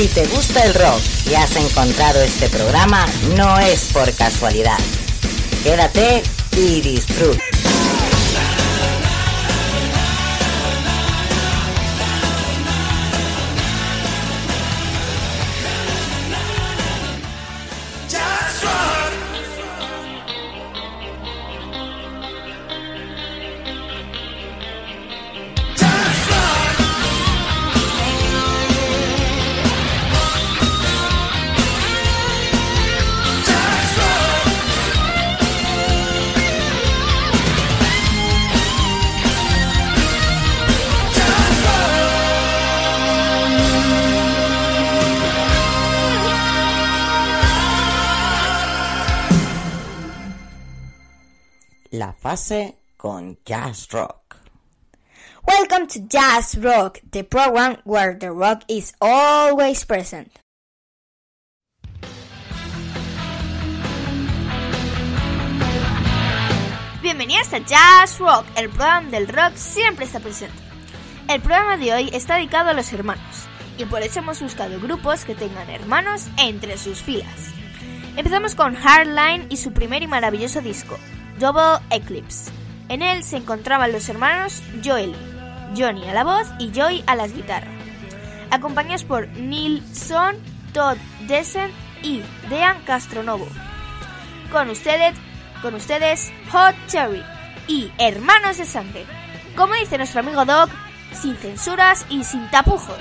Si te gusta el rock y has encontrado este programa, no es por casualidad. Quédate y disfruta. La fase con Jazz Rock. Welcome to Jazz Rock, the program where the rock is always present. Bienvenidos a Jazz Rock, el programa del rock siempre está presente. El programa de hoy está dedicado a los hermanos, y por eso hemos buscado grupos que tengan hermanos entre sus filas. Empezamos con Hardline y su primer y maravilloso disco, Double Eclipse. En él se encontraban los hermanos Joey, Johnny a la voz y Joy a las guitarras, acompañados por Neil Son, Todd Dessen y Dean Castronovo. Con ustedes, con ustedes Hot Cherry y Hermanos de Sangre. Como dice nuestro amigo Doc, sin censuras y sin tapujos.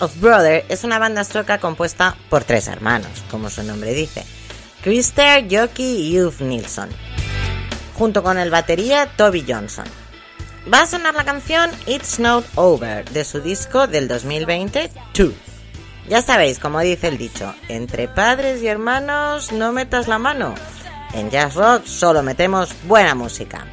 of Brother es una banda sueca compuesta por tres hermanos, como su nombre dice, Christer, Joki y Ulf Nilsson, junto con el batería Toby Johnson. Va a sonar la canción It's Not Over de su disco del 2020, Two. Ya sabéis, como dice el dicho, entre padres y hermanos no metas la mano. En Jazz Rock solo metemos buena música.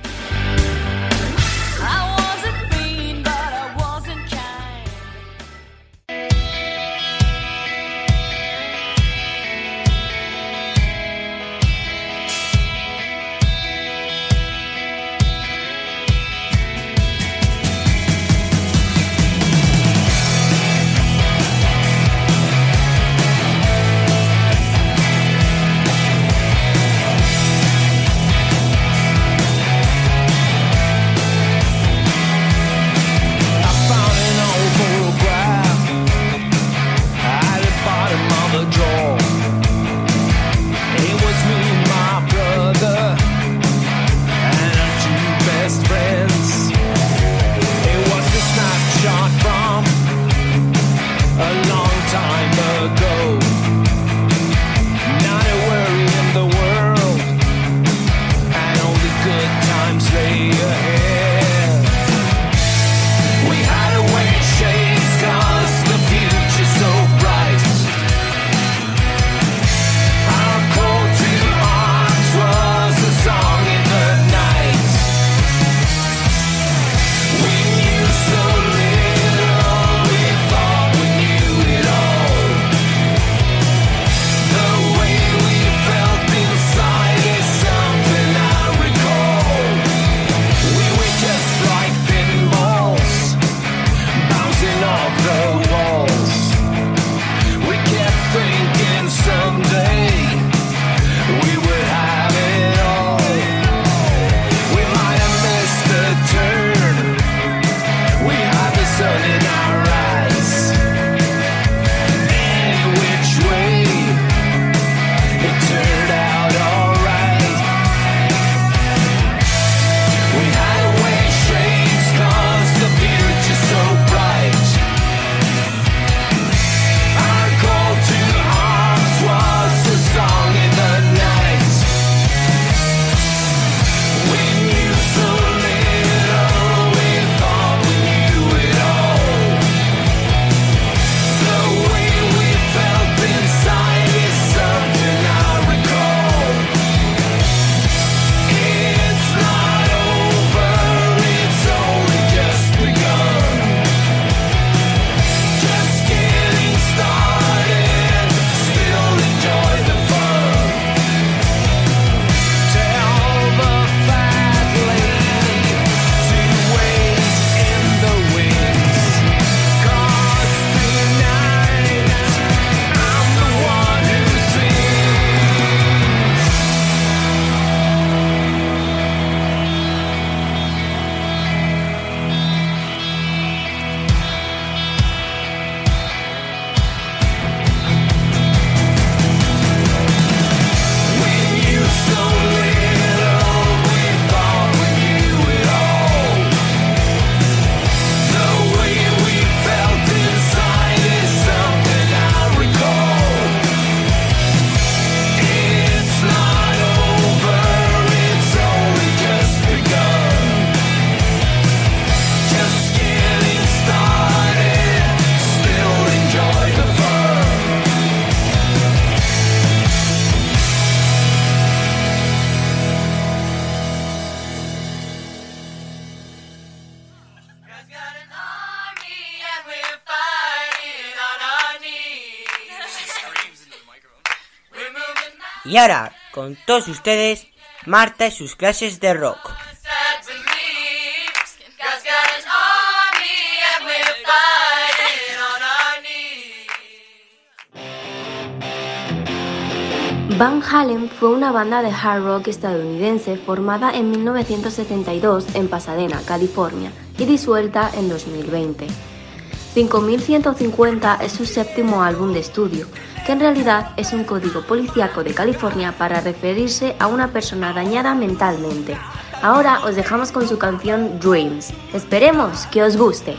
Y ahora, con todos ustedes, Marta y sus clases de rock. Van Halen fue una banda de hard rock estadounidense formada en 1972 en Pasadena, California, y disuelta en 2020. 5150 es su séptimo álbum de estudio, que en realidad es un código policíaco de California para referirse a una persona dañada mentalmente. Ahora os dejamos con su canción Dreams. Esperemos que os guste.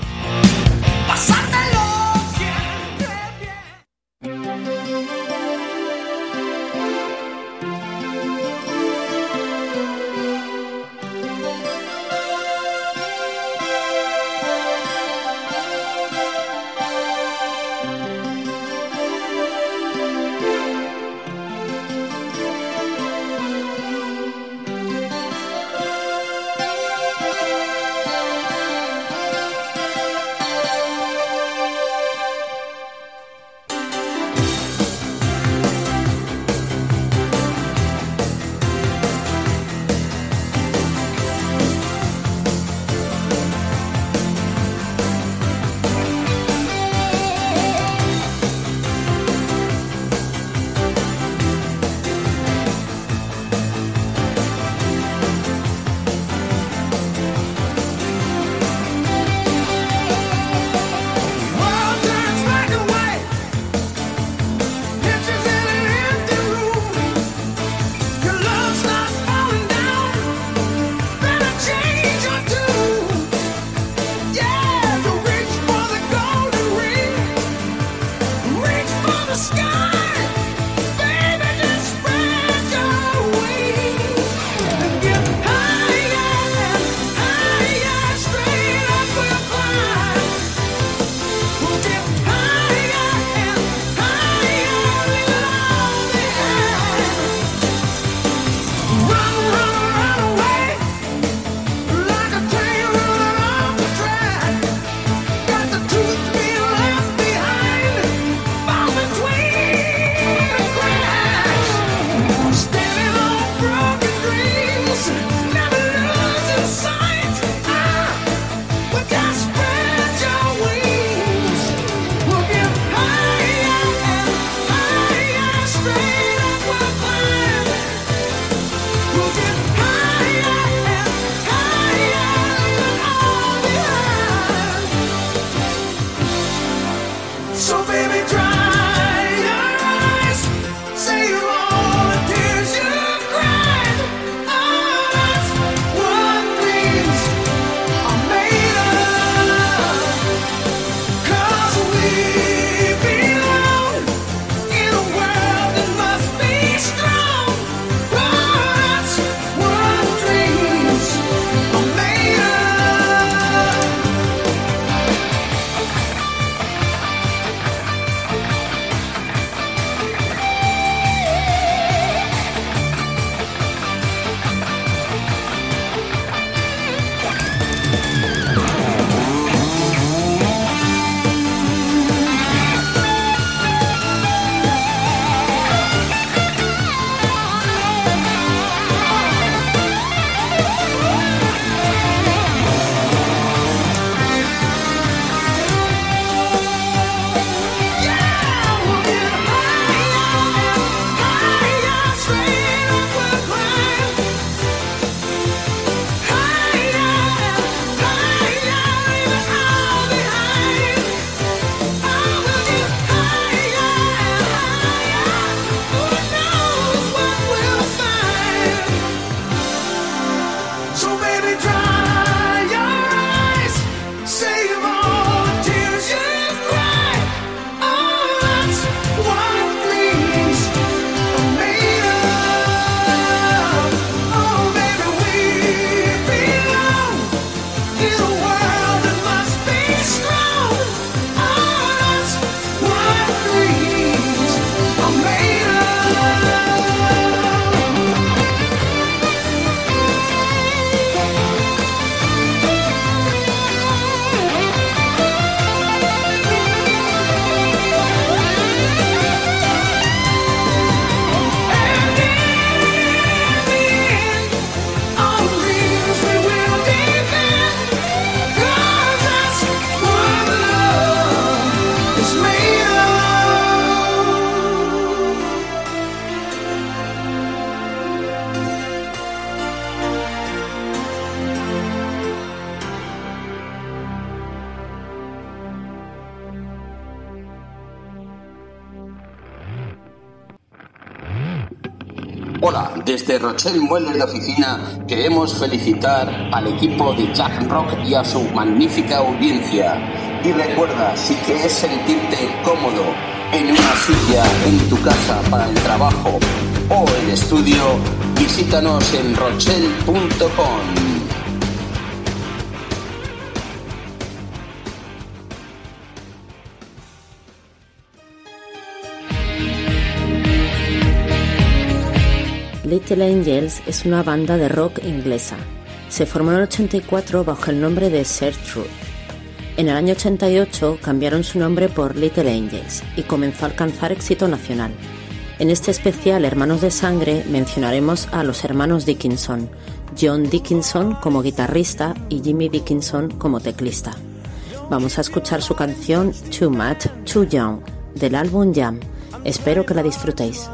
de Rochelle Mueller de Oficina queremos felicitar al equipo de Jack Rock y a su magnífica audiencia. Y recuerda, si quieres sentirte cómodo en una silla en tu casa para el trabajo o el estudio, visítanos en rochelle.com. Little Angels es una banda de rock inglesa. Se formó en el 84 bajo el nombre de Ser Truth. En el año 88 cambiaron su nombre por Little Angels y comenzó a alcanzar éxito nacional. En este especial Hermanos de Sangre mencionaremos a los hermanos Dickinson, John Dickinson como guitarrista y Jimmy Dickinson como teclista. Vamos a escuchar su canción Too Much, Too Young del álbum Jam. Espero que la disfrutéis.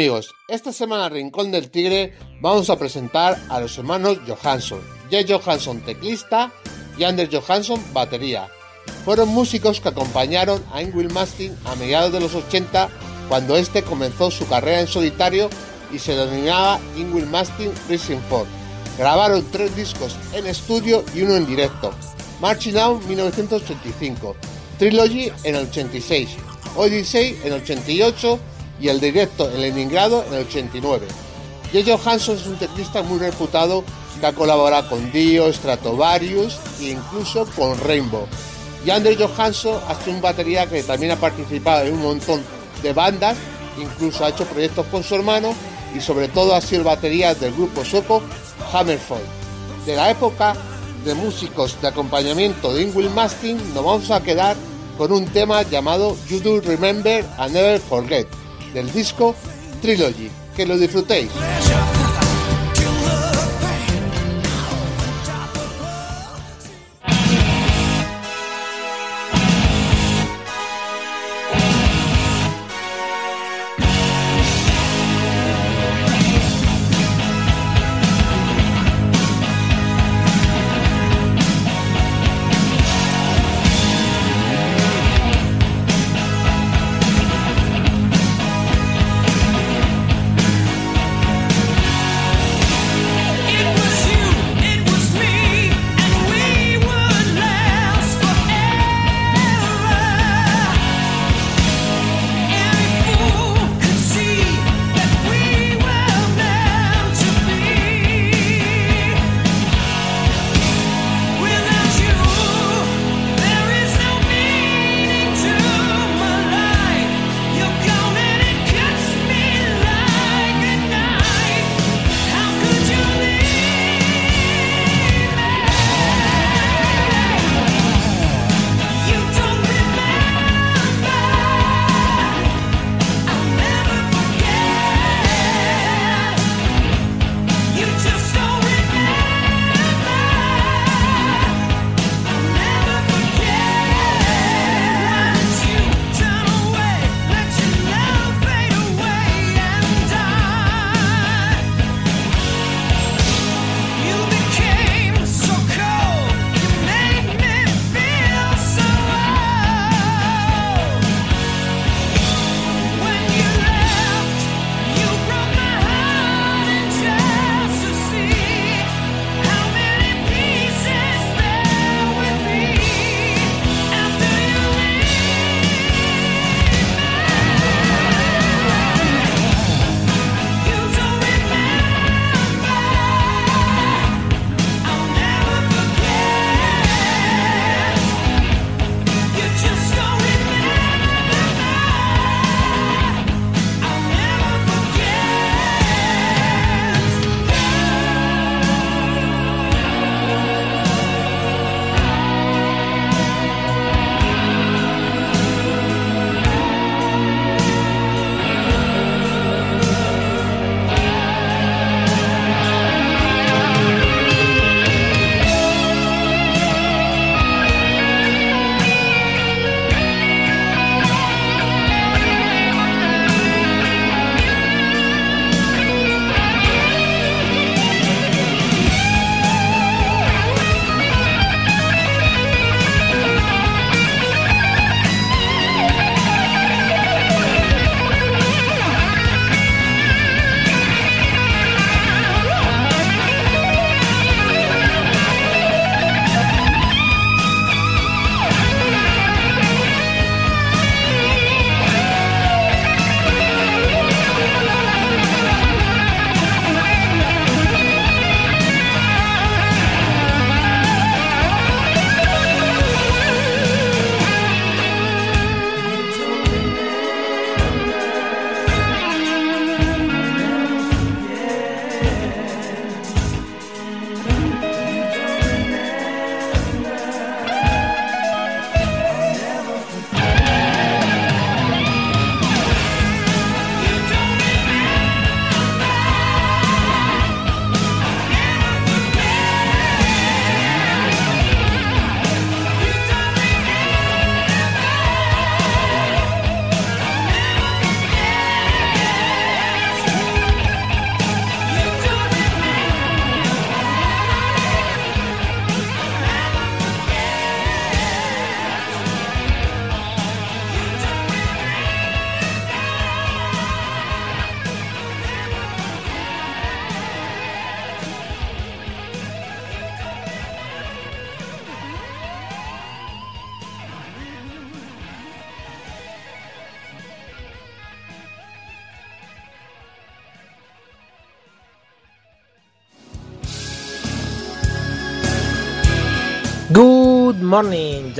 Amigos, esta semana Rincón del Tigre vamos a presentar a los hermanos Johansson, Jay Johansson teclista y Anders Johansson batería. Fueron músicos que acompañaron a Ingrid Mastin a mediados de los 80 cuando este comenzó su carrera en solitario y se denominaba Ingrid Mastin Racing Ford. Grabaron tres discos en estudio y uno en directo. Marching Out 1985, Trilogy en el 86, Odyssey en el 88 y el directo en Leningrado en el 89. Jay Johansson es un teclista muy reputado que ha colaborado con Dio, Stratovarius e incluso con Rainbow. Y Andrew Johansson ha sido un batería que también ha participado en un montón de bandas, incluso ha hecho proyectos con su hermano y sobre todo ha sido batería del grupo sueco Hammerfall. De la época de músicos de acompañamiento de Ingrid Mastin nos vamos a quedar con un tema llamado You Do Remember and Never Forget del disco Trilogy. Que lo disfrutéis.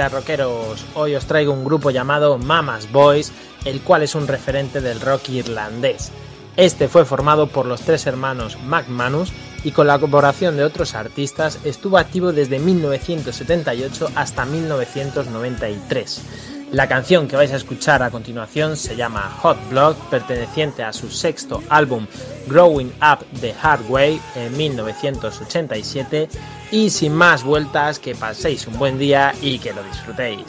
Ya rockeros. Hoy os traigo un grupo llamado Mama's Boys, el cual es un referente del rock irlandés. Este fue formado por los tres hermanos McManus y con la colaboración de otros artistas estuvo activo desde 1978 hasta 1993. La canción que vais a escuchar a continuación se llama Hot Blood, perteneciente a su sexto álbum Growing Up the Hard Way en 1987. Y sin más vueltas, que paséis un buen día y que lo disfrutéis.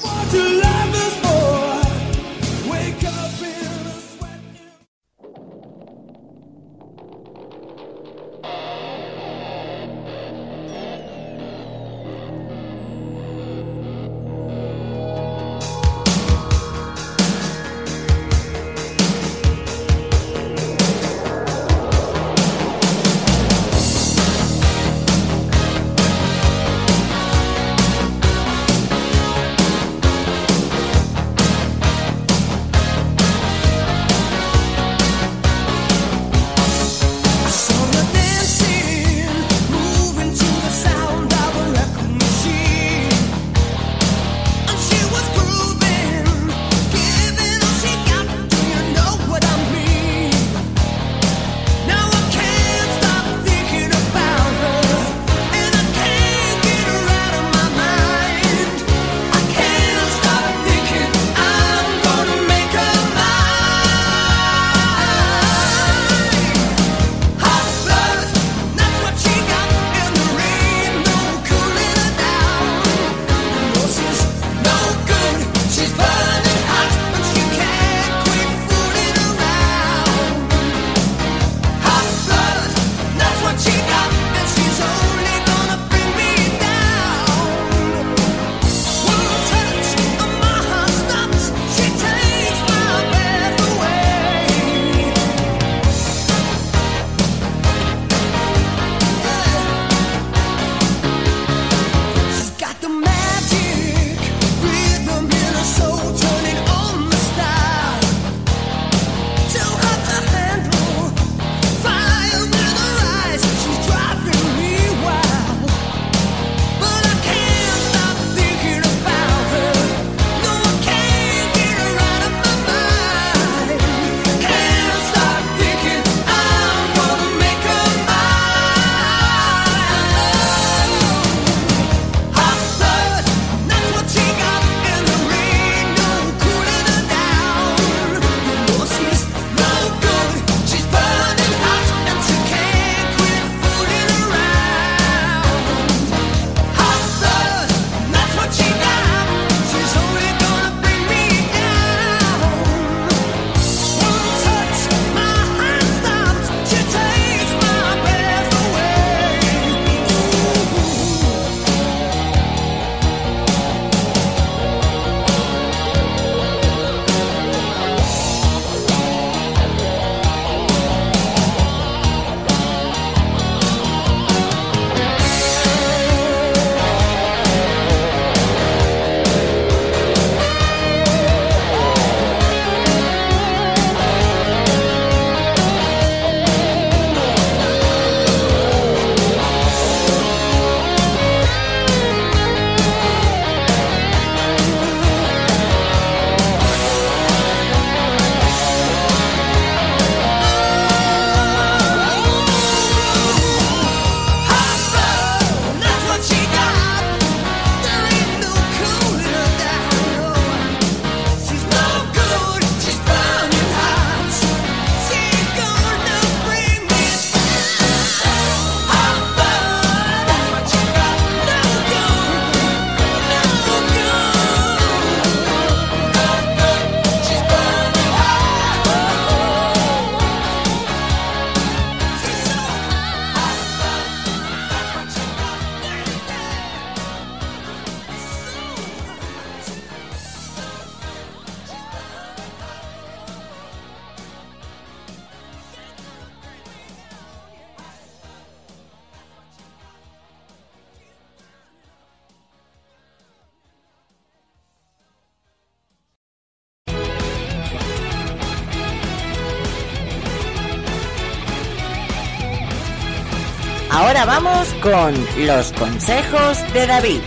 Ahora vamos con los consejos de David.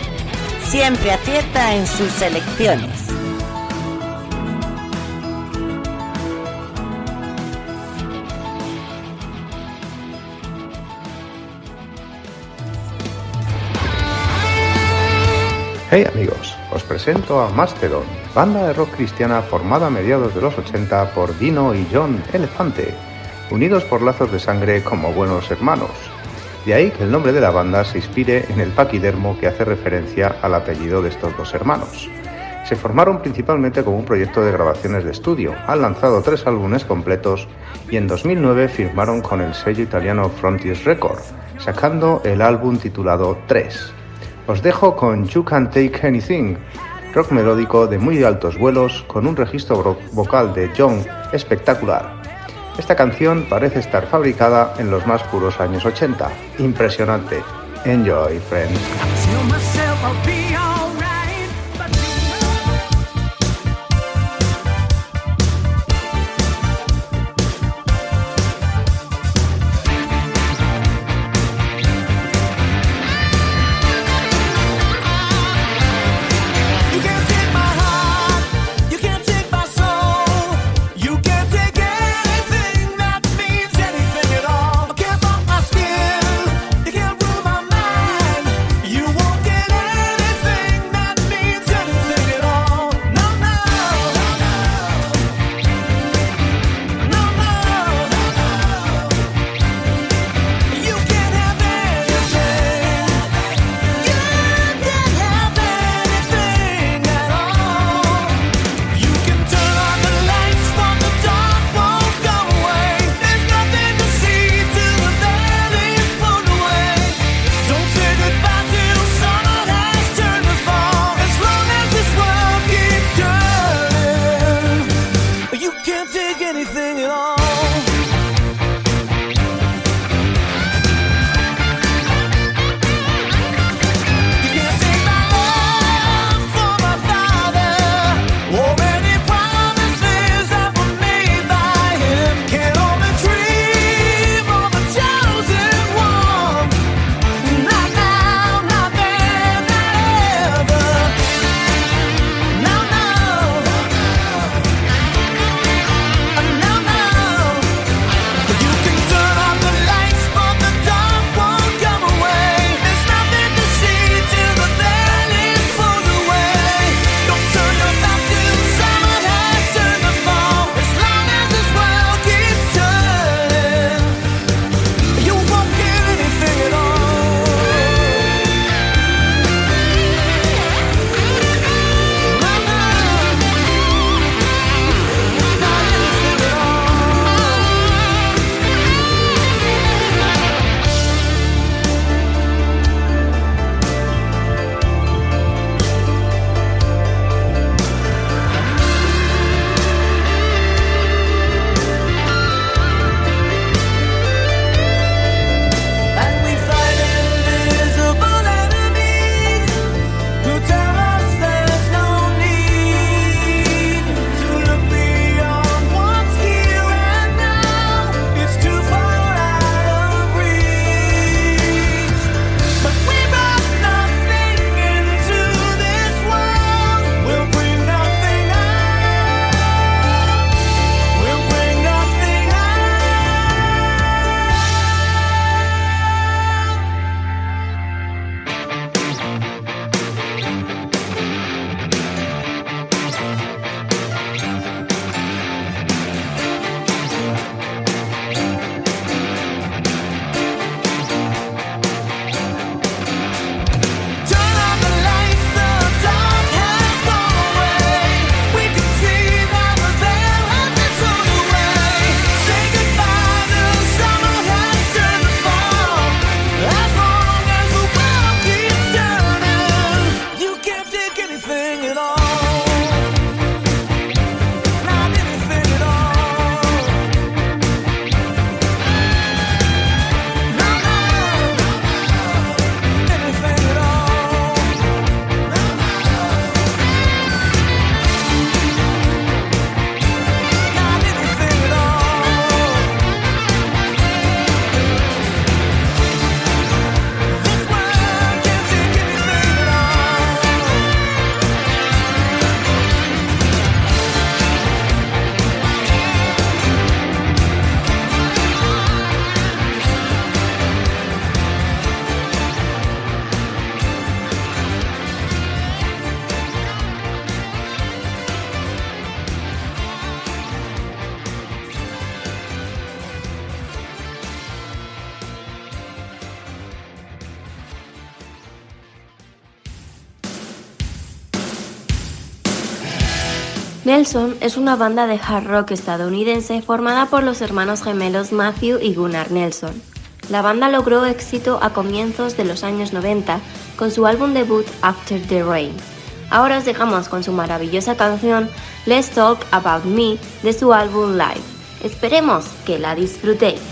siempre acierta en sus elecciones. Hey amigos, os presento a Mastodon, banda de rock cristiana formada a mediados de los 80 por Dino y John Elefante, unidos por lazos de sangre como buenos hermanos. De ahí que el nombre de la banda se inspire en el paquidermo que hace referencia al apellido de estos dos hermanos. Se formaron principalmente como un proyecto de grabaciones de estudio, han lanzado tres álbumes completos y en 2009 firmaron con el sello italiano Frontiers Record, sacando el álbum titulado 3. Os dejo con You Can Take Anything, rock melódico de muy altos vuelos con un registro vo- vocal de John espectacular. Esta canción parece estar fabricada en los más puros años 80. Impresionante. Enjoy, friends. Nelson es una banda de hard rock estadounidense formada por los hermanos gemelos Matthew y Gunnar Nelson. La banda logró éxito a comienzos de los años 90 con su álbum debut After the Rain. Ahora os dejamos con su maravillosa canción Let's Talk About Me de su álbum Live. Esperemos que la disfrutéis.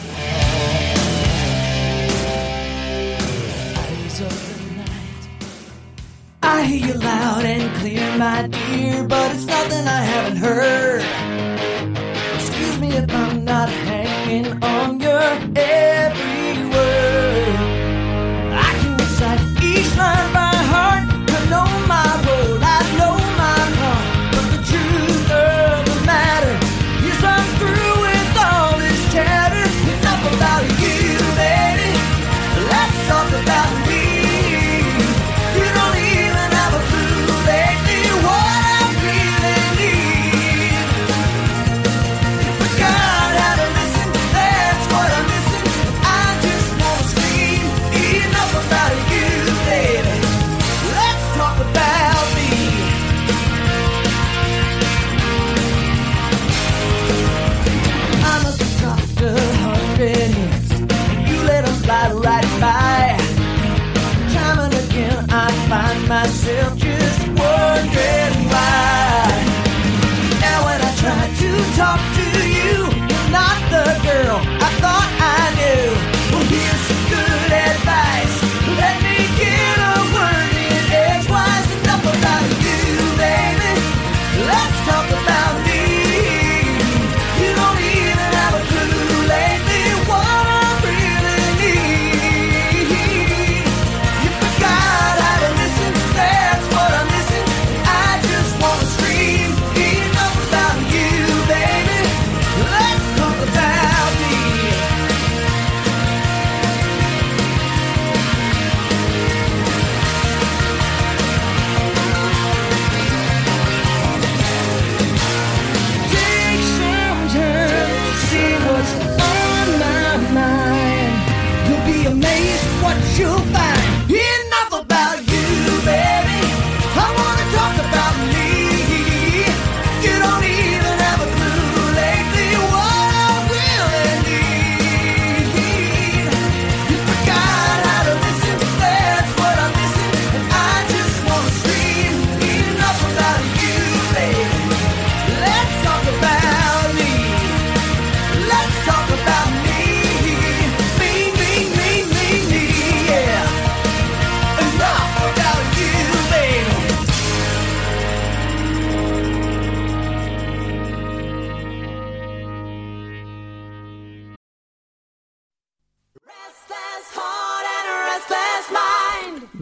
and clear, my dear, but it's nothing I haven't heard.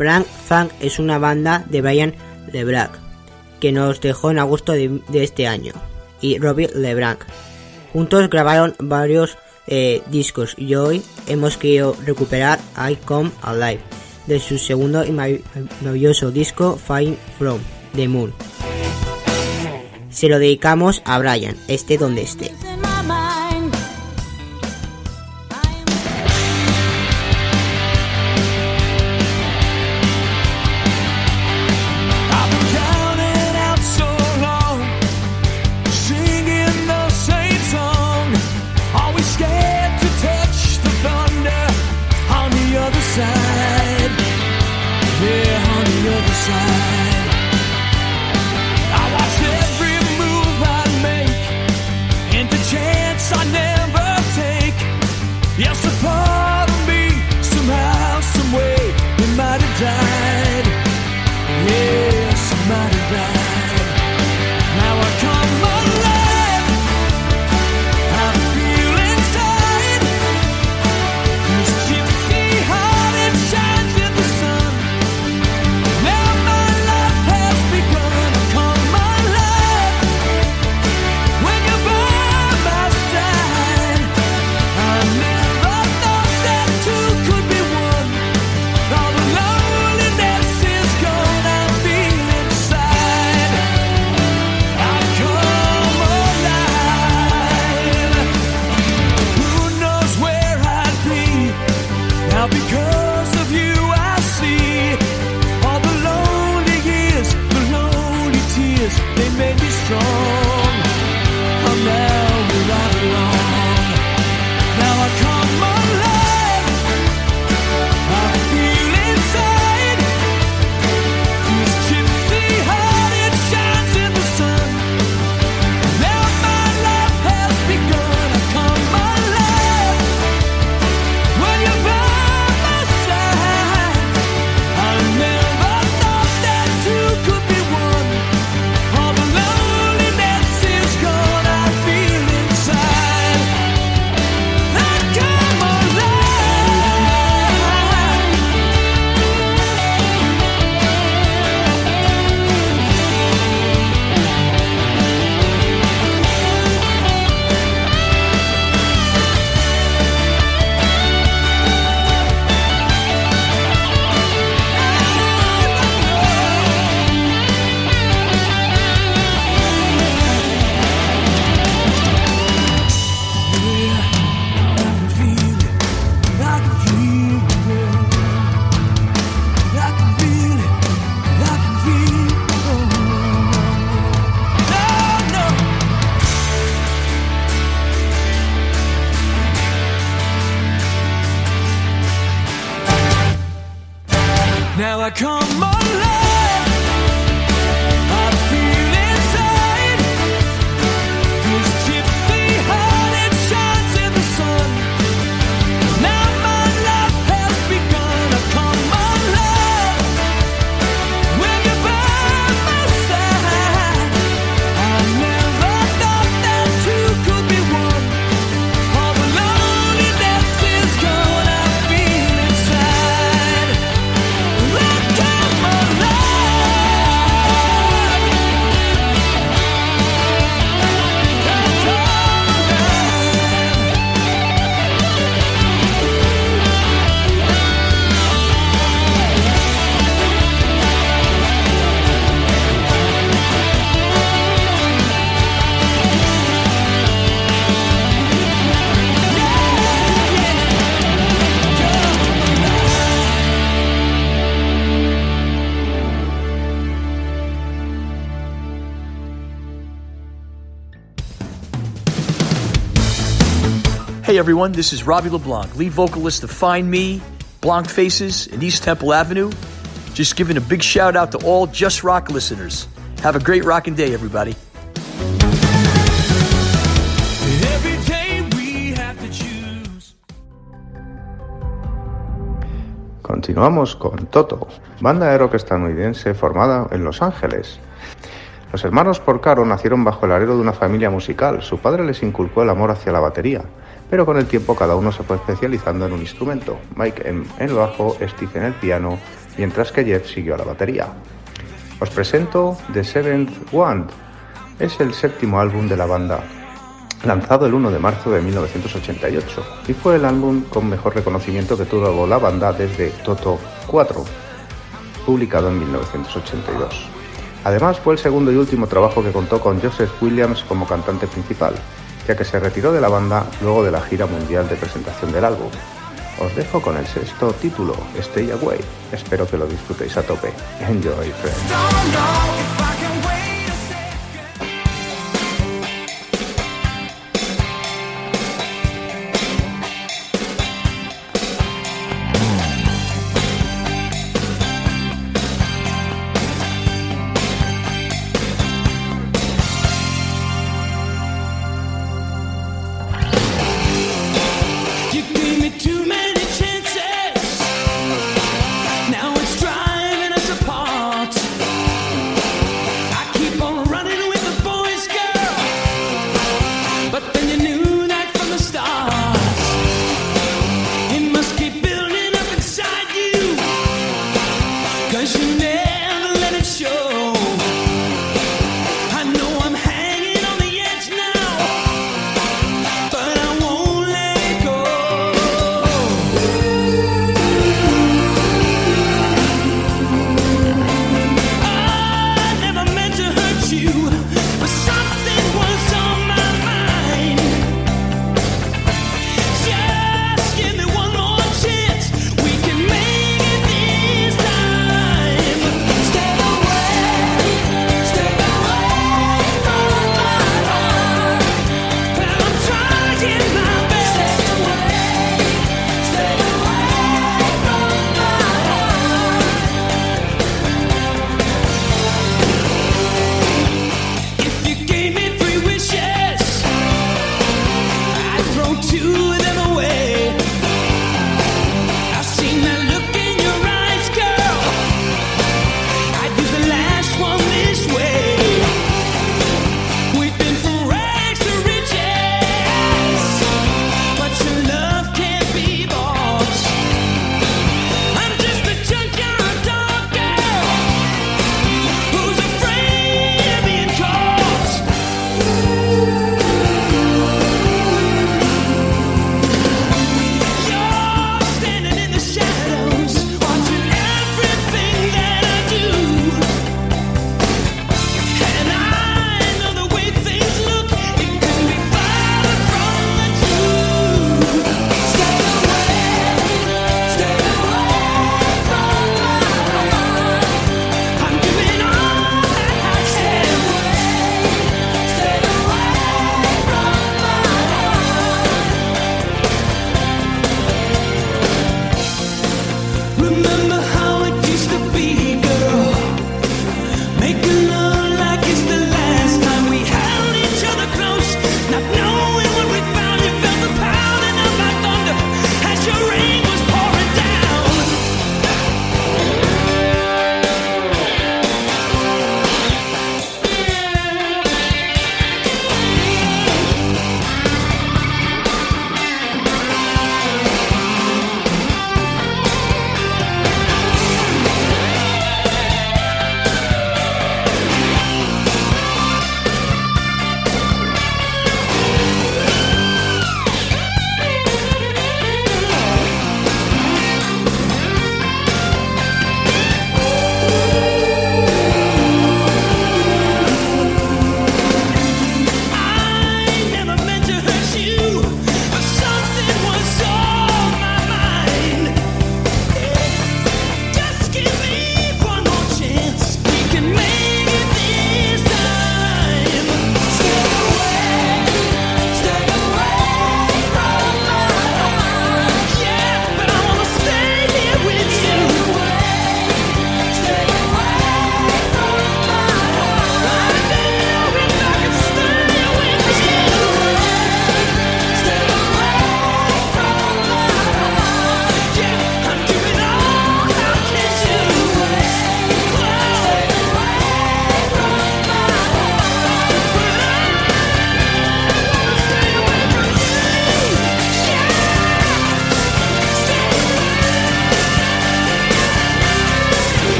Brand Funk es una banda de Brian LeBlanc, que nos dejó en agosto de, este año, y Robbie LeBlanc. Juntos grabaron varios eh, discos y hoy hemos querido recuperar I Come Alive de su segundo y maravilloso disco Fine From the Moon. Se lo dedicamos a Brian, esté donde esté. Everyone, this is Robbie LeBlanc, lead vocalist of Find Me, Blanc Faces, and East Temple Avenue. Just giving a big shout out to all Just Rock listeners. Have a great rockin' day, everybody. Every day we have to choose. Continuamos con Toto, banda de rock estadounidense formada en Los Ángeles. Los hermanos Porcaro nacieron bajo el alero de una familia musical. Su padre les inculcó el amor hacia la batería, pero con el tiempo cada uno se fue especializando en un instrumento. Mike en el bajo, Steve en el piano, mientras que Jeff siguió a la batería. Os presento The Seventh Wand. Es el séptimo álbum de la banda, lanzado el 1 de marzo de 1988, y fue el álbum con mejor reconocimiento que tuvo la banda desde Toto 4, publicado en 1982. Además, fue el segundo y último trabajo que contó con Joseph Williams como cantante principal, que se retiró de la banda luego de la gira mundial de presentación del álbum. Os dejo con el sexto título, Stay Away. Espero que lo disfrutéis a tope. Enjoy, friends.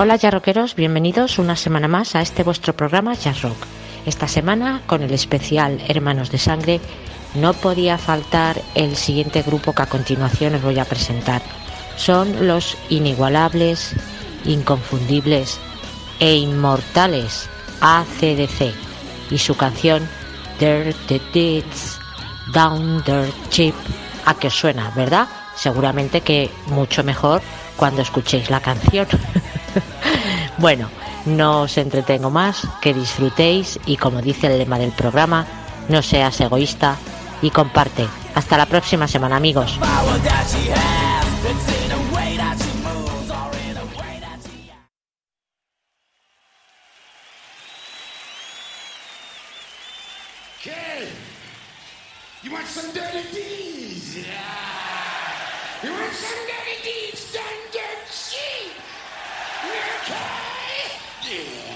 Hola Jazz Rockeros, bienvenidos una semana más a este vuestro programa Jazz Rock. Esta semana con el especial Hermanos de Sangre no podía faltar el siguiente grupo que a continuación os voy a presentar. Son los inigualables, inconfundibles e inmortales ACDC y su canción Dirty Deeds Down the Chip. ¿A qué os suena, verdad? Seguramente que mucho mejor cuando escuchéis la canción. bueno, no os entretengo más, que disfrutéis y como dice el lema del programa, no seas egoísta y comparte. Hasta la próxima semana amigos. You want some. Yeah.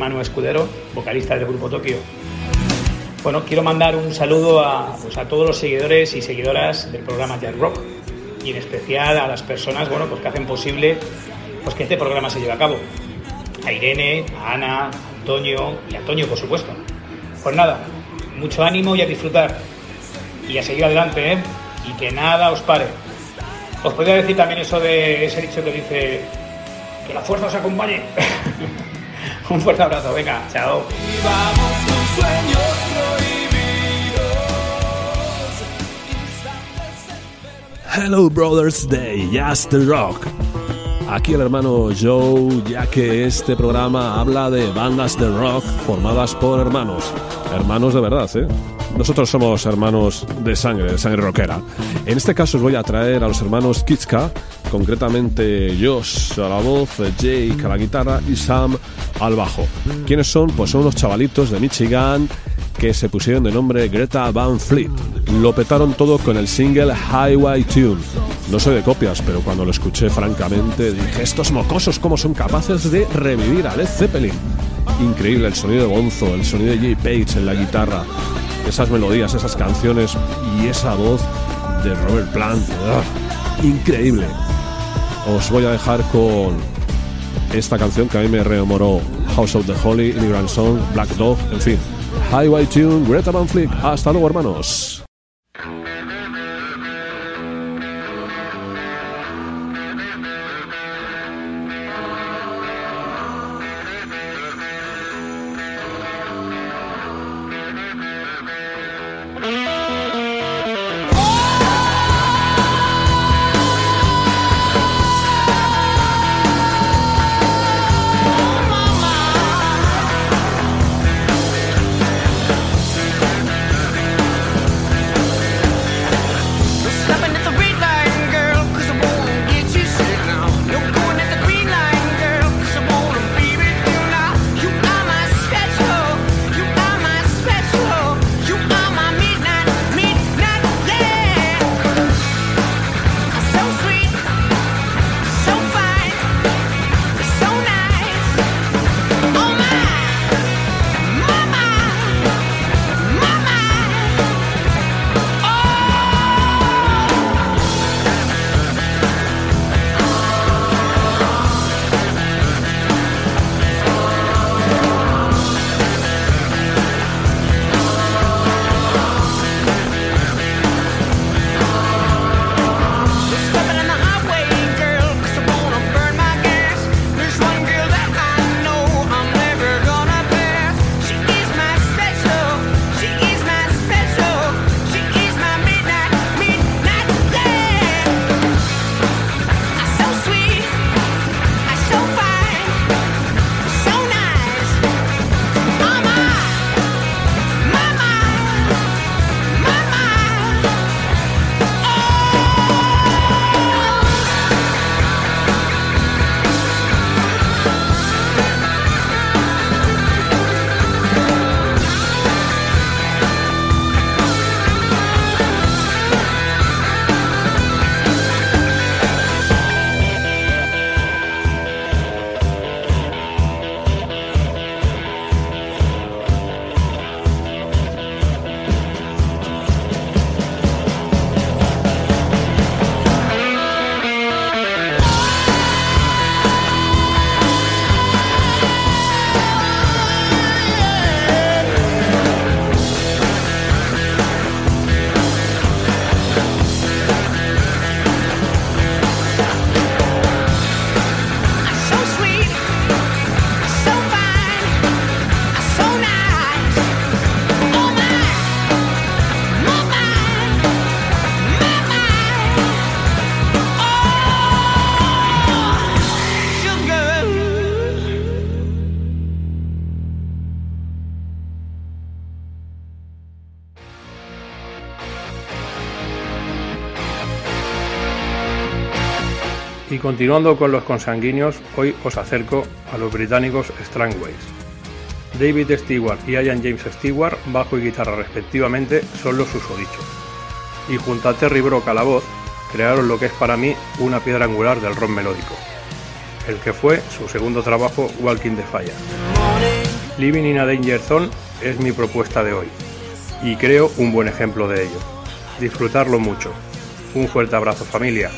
Manu Escudero, vocalista del grupo Tokio. Bueno, quiero mandar un saludo a, pues, a todos los seguidores y seguidoras del programa Jazz Rock y en especial a las personas bueno, pues, que hacen posible pues, que este programa se lleve a cabo. A Irene, a Ana, a Antonio y a Antonio, por supuesto. Pues nada, mucho ánimo y a disfrutar. Y a seguir adelante, ¿eh? Y que nada os pare. Os podría decir también eso de ese dicho que dice que la fuerza os acompañe. Un fuerte abrazo, venga, chao. Hello Brothers de Just the Rock. Aquí el hermano Joe, ya que este programa habla de bandas de rock formadas por hermanos. Hermanos de verdad, ¿eh? Nosotros somos hermanos de sangre, de sangre rockera. En este caso os voy a traer a los hermanos Kitska, concretamente Josh a la voz, Jake a la guitarra y Sam al bajo. ¿Quiénes son? Pues son unos chavalitos de Michigan que se pusieron de nombre Greta Van Fleet. Lo petaron todo con el single Highway Tune. No soy de copias, pero cuando lo escuché francamente dije, estos mocosos cómo son capaces de revivir a Led Zeppelin. Increíble el sonido de Bonzo, el sonido de Jay Page en la guitarra, esas melodías, esas canciones y esa voz de Robert Plant. ¡Ah! Increíble. Os voy a dejar con esta canción que a mí me rememoró House of the Holy, Immigrant Song, Black Dog, en fin. Highway Tune, Greta Van Fleet. Hasta luego, hermanos. Continuando con los consanguíneos, hoy os acerco a los británicos Strangways. David Stewart y Ian James Stewart, bajo y guitarra respectivamente, son los susodichos. Y junto a Terry Brock a la voz, crearon lo que es para mí una piedra angular del rock melódico, el que fue su segundo trabajo Walking the Fire. Living in a Danger Zone es mi propuesta de hoy y creo un buen ejemplo de ello. Disfrutarlo mucho. Un fuerte abrazo familia.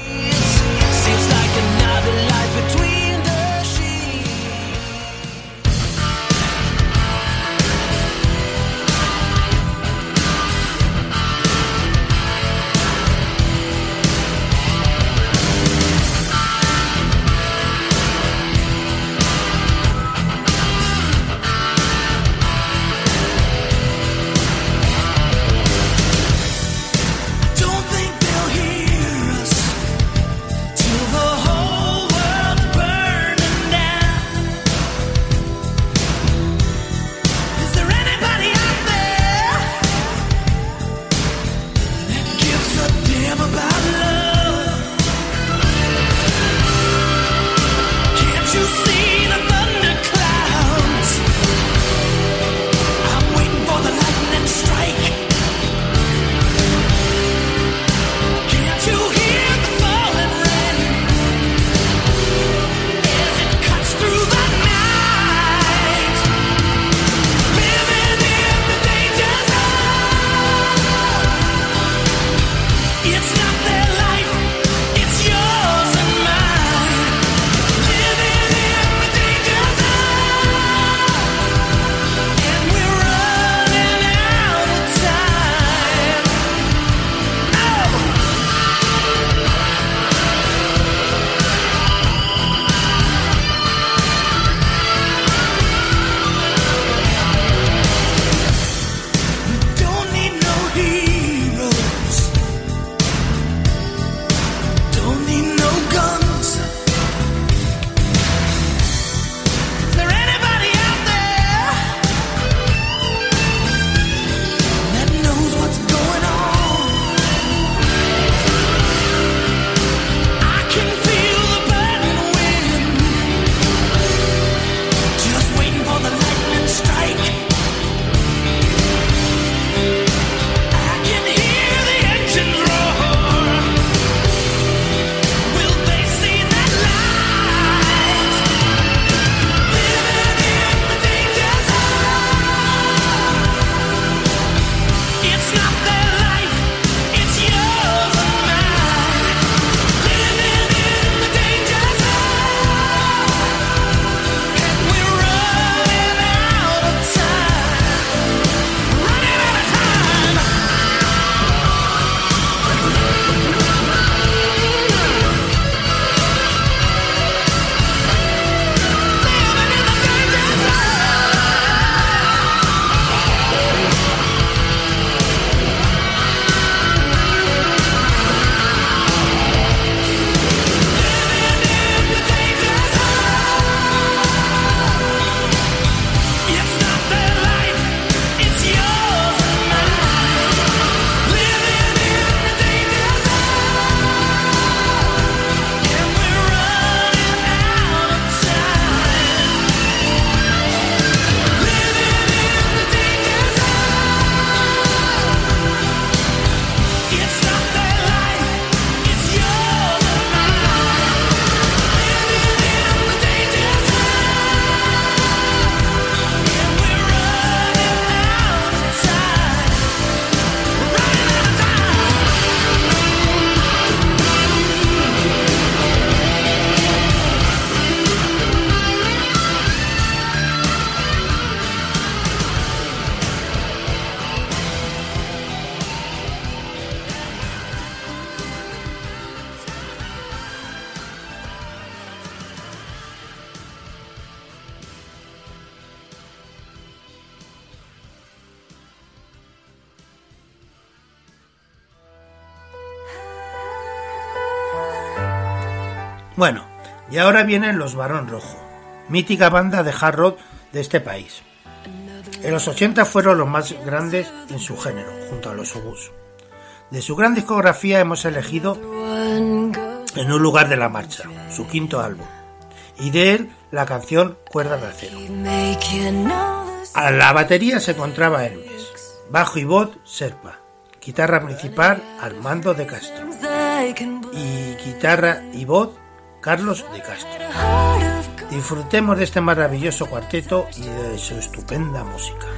Y ahora vienen los Barón Rojo, mítica banda de hard rock de este país. En los 80 fueron los más grandes en su género, junto a los Obús. De su gran discografía hemos elegido En un lugar de la marcha, su quinto álbum, y de él la canción Cuerda de acero. A la batería se encontraba Hermes, bajo y voz Serpa, guitarra principal Armando de Castro. y guitarra y voz Carlos de Castro. Disfrutemos de este maravilloso cuarteto y de su estupenda música.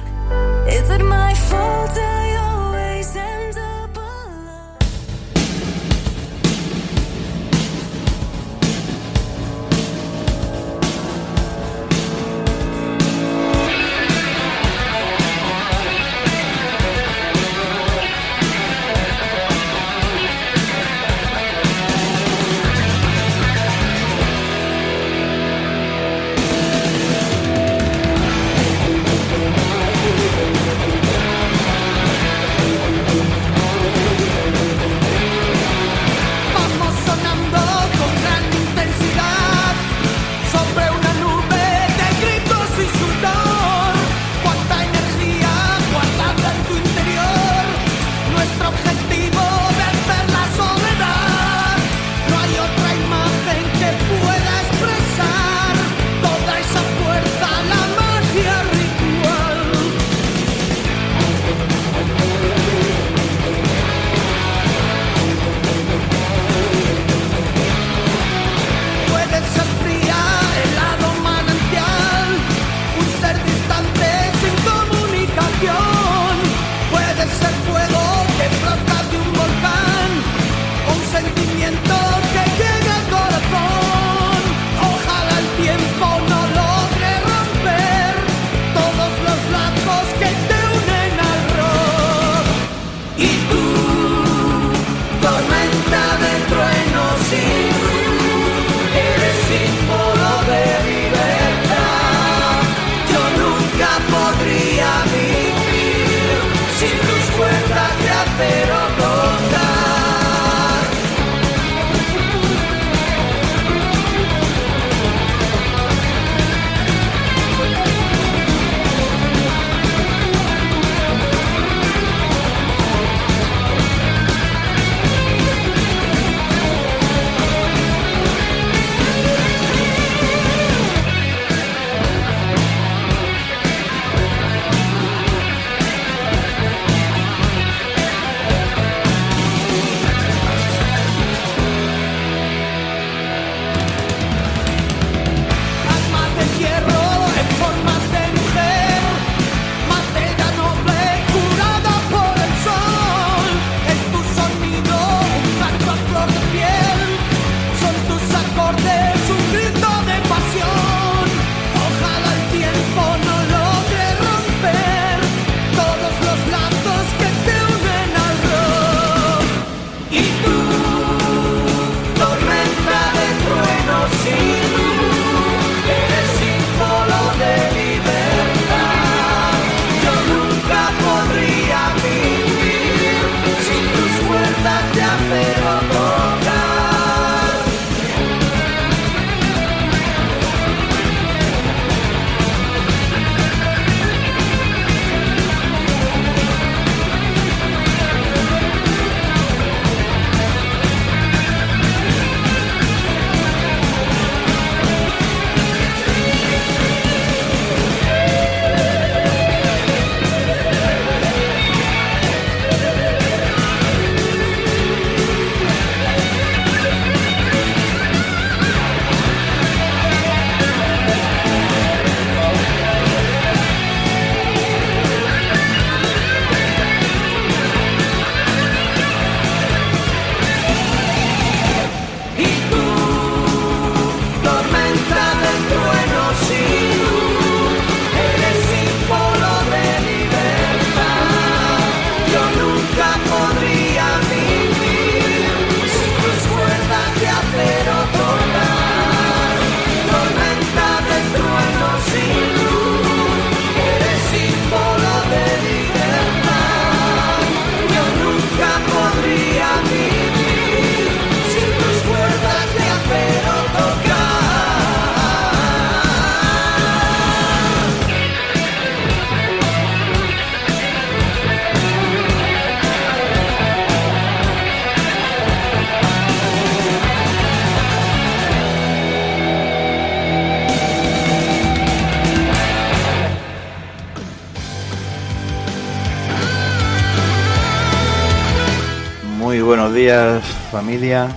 Días familia,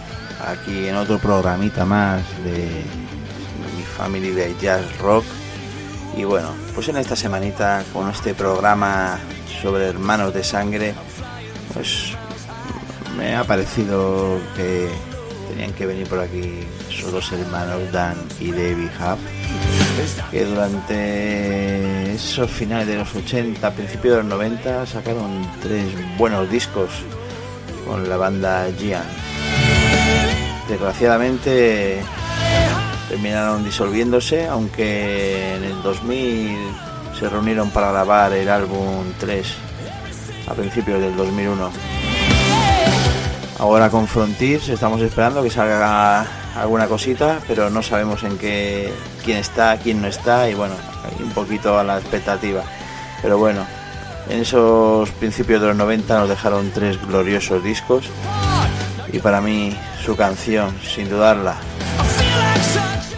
aquí en otro programita más de mi family de Jazz Rock. Y bueno, pues en esta semanita con este programa sobre hermanos de sangre, pues me ha parecido que tenían que venir por aquí esos dos hermanos Dan y David Hub que durante esos finales de los 80, principios de los 90 sacaron tres buenos discos con la banda Gian. Desgraciadamente terminaron disolviéndose, aunque en el 2000 se reunieron para grabar el álbum 3 a principios del 2001. Ahora con Frontiers estamos esperando que salga alguna cosita, pero no sabemos en qué quién está, quién no está y bueno, un poquito a la expectativa. Pero bueno, en esos principios de los 90 nos dejaron tres gloriosos discos y para mí su canción, sin dudarla,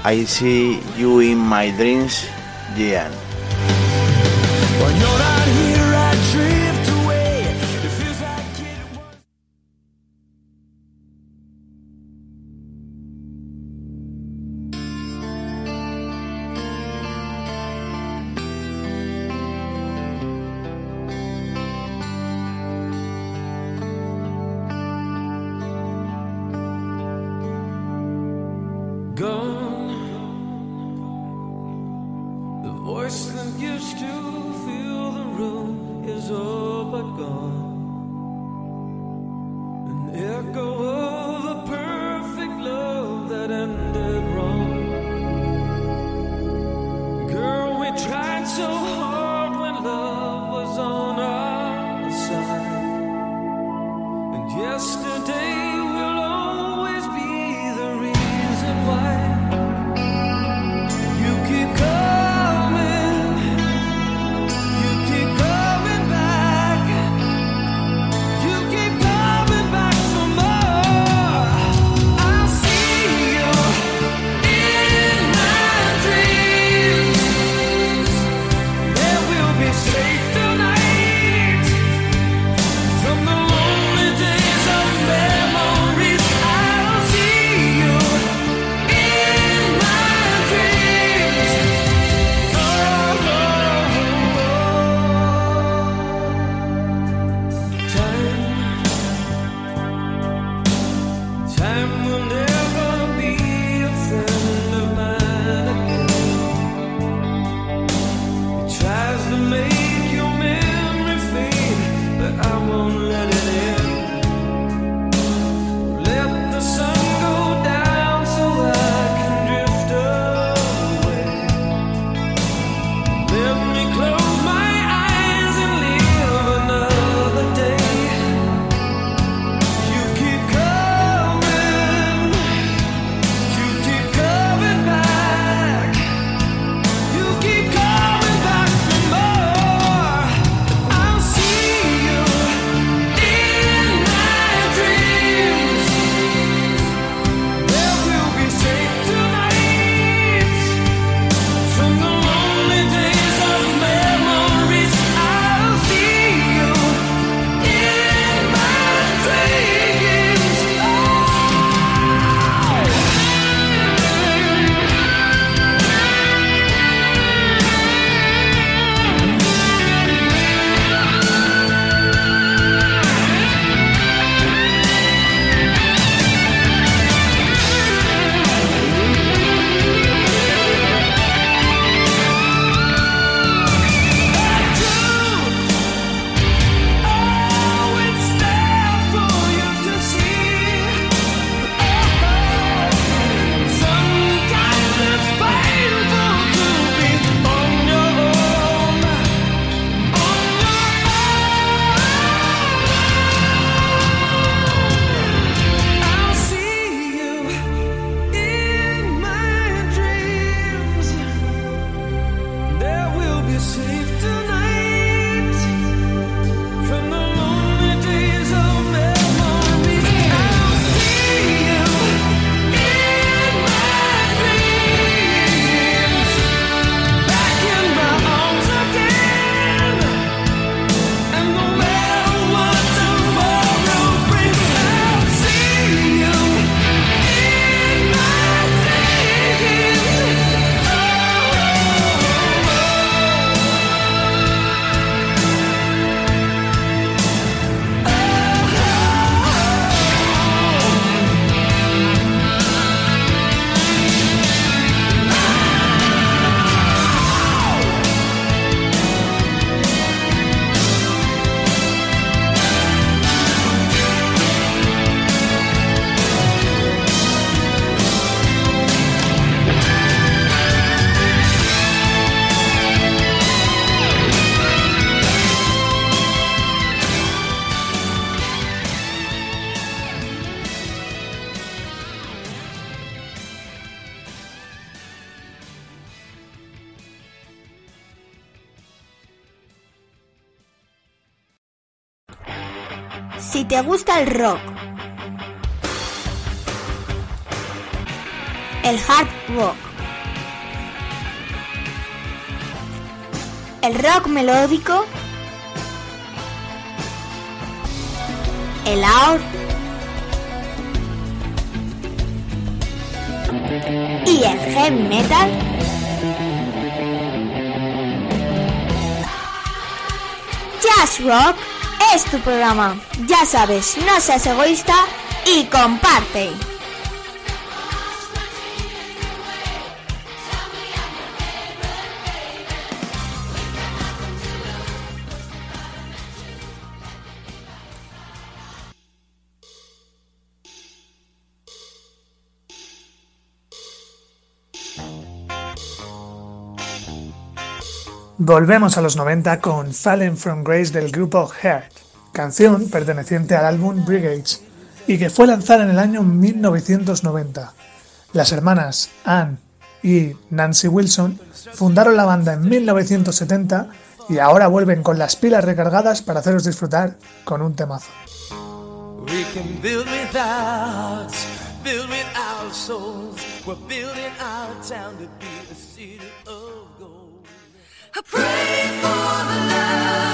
I See You in My Dreams, Gian. Rock, el hard rock, el rock melódico, es tu programa. Ya sabes, no seas egoísta y comparte. Volvemos a los 90 con Fallen from Grace del grupo Heart, canción perteneciente al álbum Brigades y que fue lanzada en el año 1990. Las hermanas Anne y Nancy Wilson fundaron la banda en 1970 y ahora vuelven con las pilas recargadas para haceros disfrutar con un temazo. We can build without, souls. We're building our town to be city of gold. I pray for the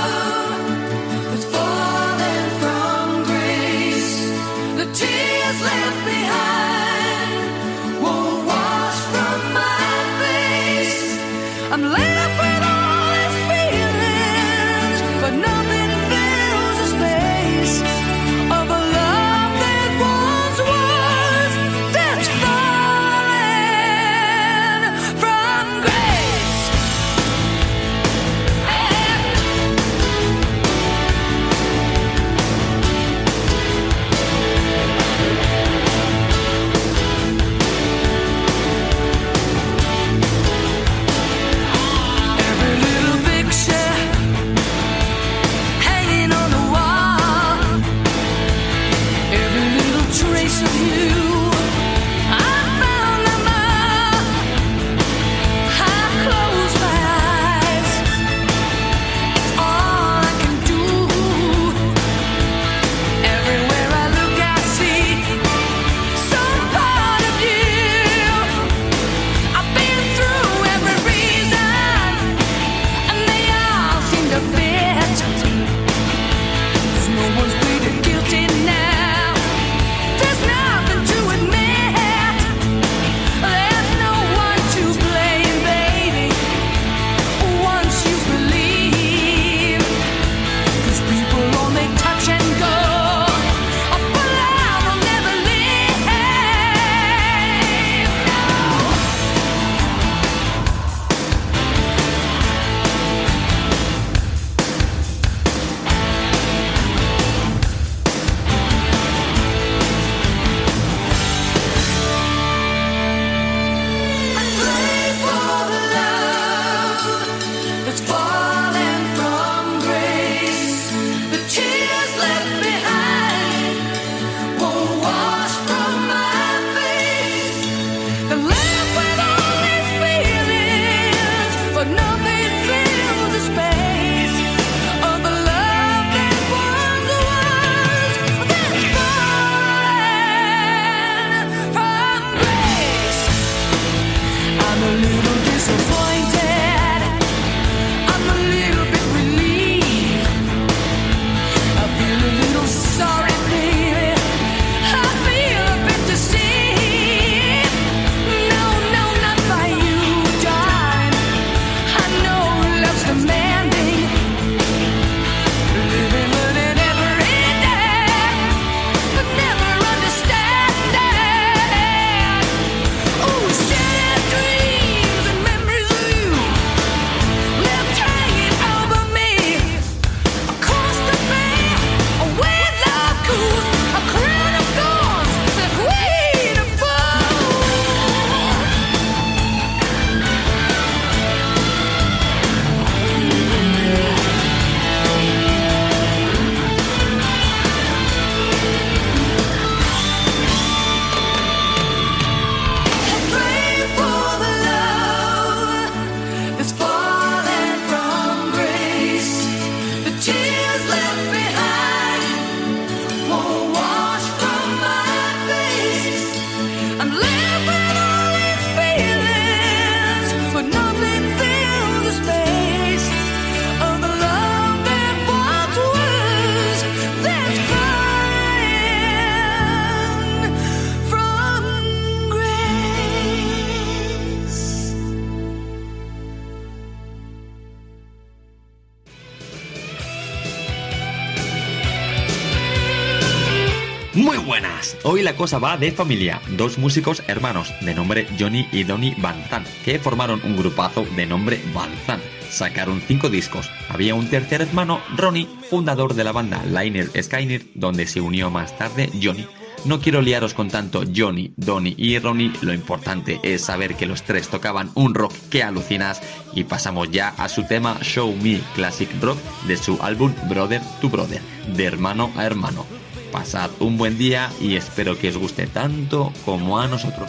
la cosa va de familia. Dos músicos hermanos de nombre Johnny y Donny Van Zandt, que formaron un grupazo de nombre Van Zandt. Sacaron cinco discos. Había un tercer hermano, Ronnie, fundador de la banda Liner Skyner, donde se unió más tarde Johnny. No quiero liaros con tanto Johnny, Donny y Ronnie, lo importante es saber que los tres tocaban un rock que alucinas y pasamos ya a su tema Show Me Classic Rock de su álbum Brother to Brother, de hermano a hermano pasad un buen día y espero que os guste tanto como a nosotros.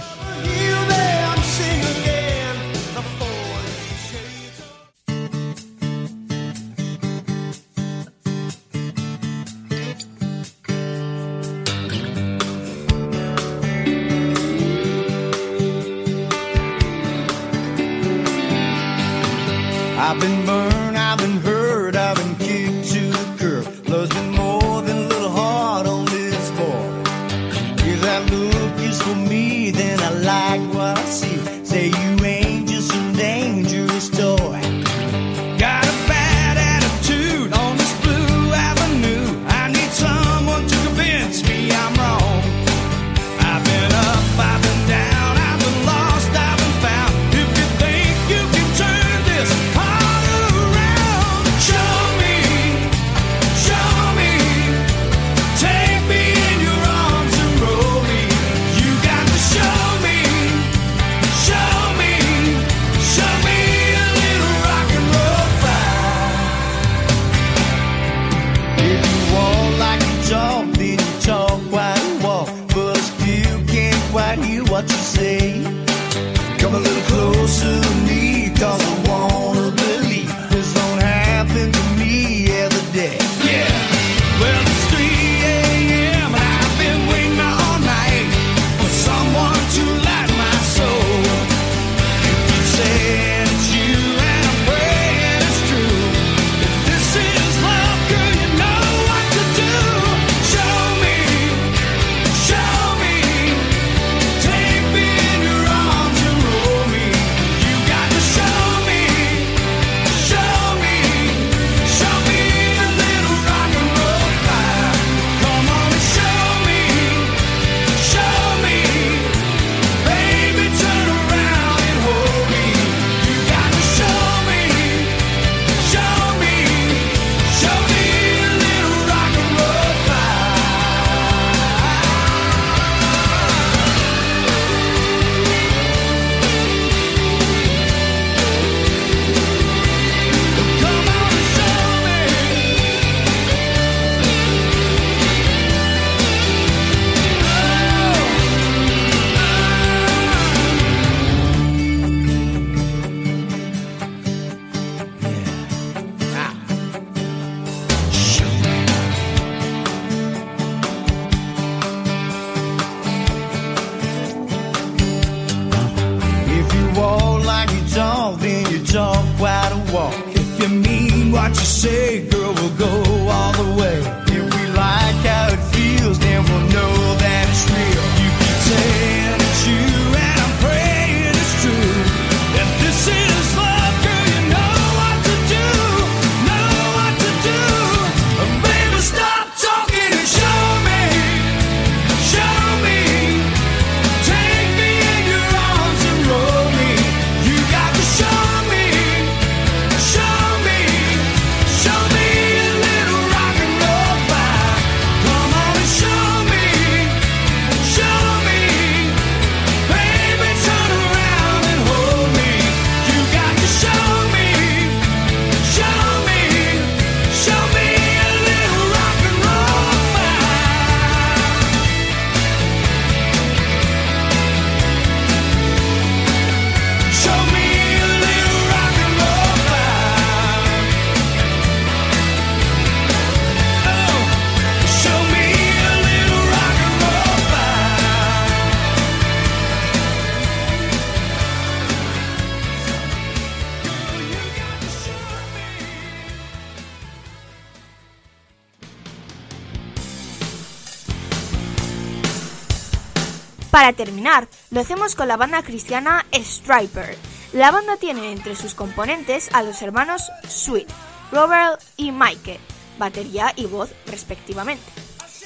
Para terminar, lo hacemos con la banda cristiana Striper. La banda tiene entre sus componentes a los hermanos Sweet, Robert y Mike, batería y voz respectivamente.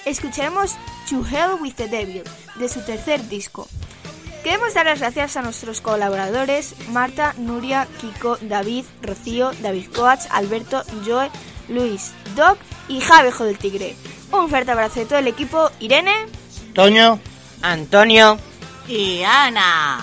Escucharemos To Hell with the Devil de su tercer disco. Queremos dar las gracias a nuestros colaboradores Marta, Nuria, Kiko, David, Rocío, David Coats, Alberto, Joe, Luis, Doc y Javejo del Tigre. Un fuerte abrazo de todo el equipo. Irene. Toño. Antonio y Ana.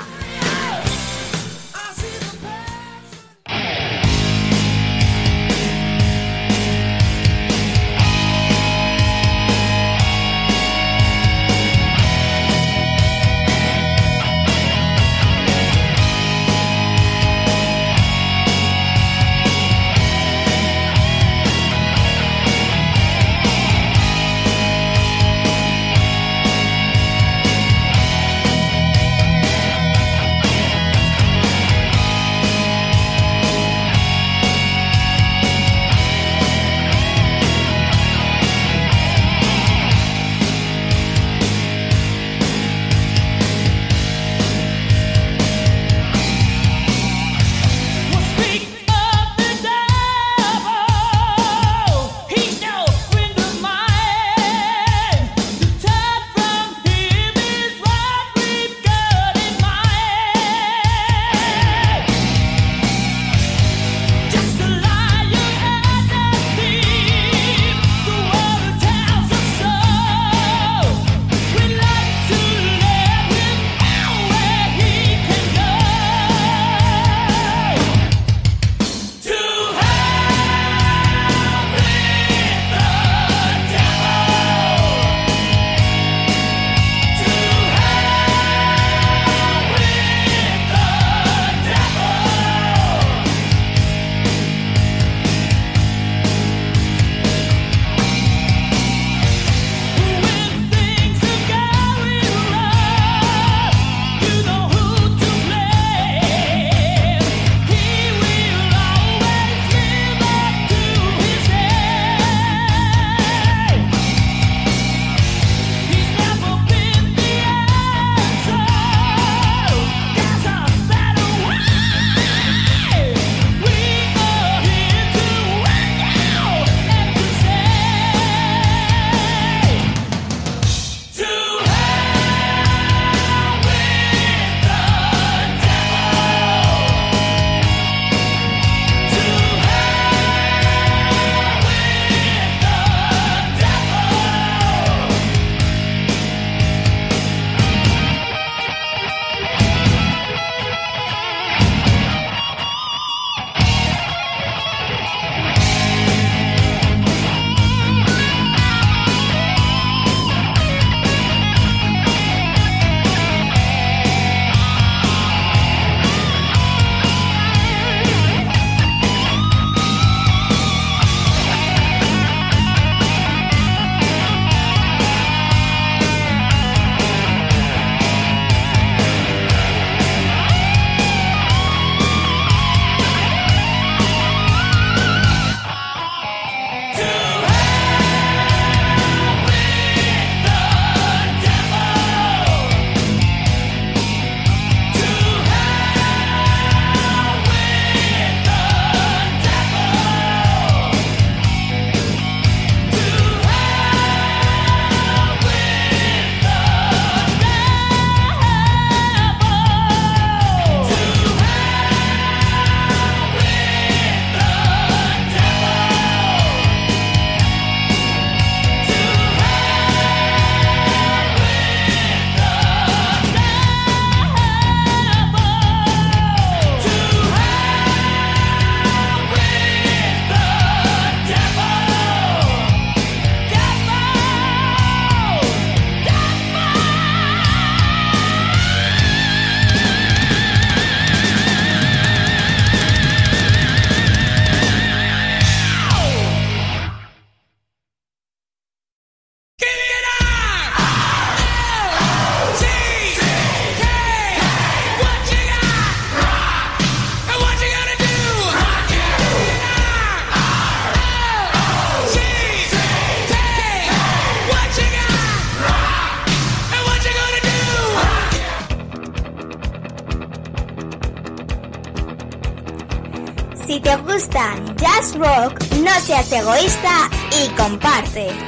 Egoísta y comparte.